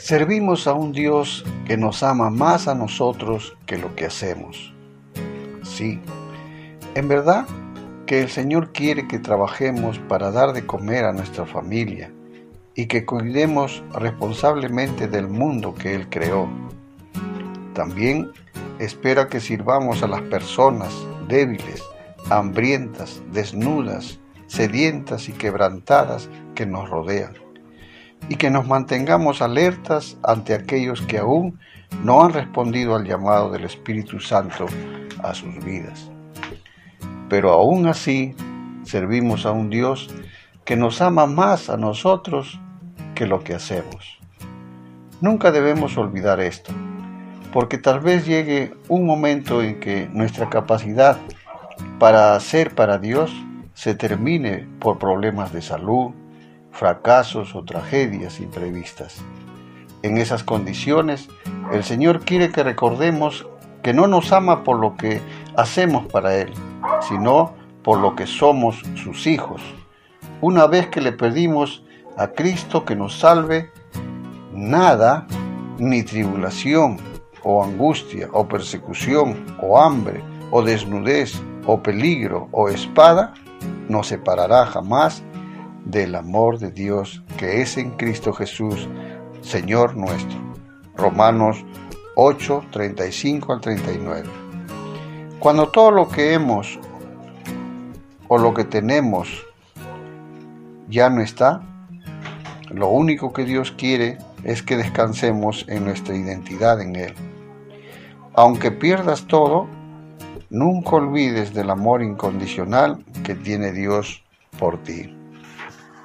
Servimos a un Dios que nos ama más a nosotros que lo que hacemos. Sí, en verdad que el Señor quiere que trabajemos para dar de comer a nuestra familia y que cuidemos responsablemente del mundo que Él creó. También espera que sirvamos a las personas débiles, hambrientas, desnudas, sedientas y quebrantadas que nos rodean y que nos mantengamos alertas ante aquellos que aún no han respondido al llamado del Espíritu Santo a sus vidas. Pero aún así servimos a un Dios que nos ama más a nosotros que lo que hacemos. Nunca debemos olvidar esto, porque tal vez llegue un momento en que nuestra capacidad para hacer para Dios se termine por problemas de salud, fracasos o tragedias imprevistas. En esas condiciones, el Señor quiere que recordemos que no nos ama por lo que hacemos para Él, sino por lo que somos sus hijos. Una vez que le pedimos a Cristo que nos salve, nada, ni tribulación, o angustia, o persecución, o hambre, o desnudez, o peligro, o espada, nos separará jamás del amor de Dios que es en Cristo Jesús, Señor nuestro. Romanos 8, 35 al 39. Cuando todo lo que hemos o lo que tenemos ya no está, lo único que Dios quiere es que descansemos en nuestra identidad en Él. Aunque pierdas todo, nunca olvides del amor incondicional que tiene Dios por ti.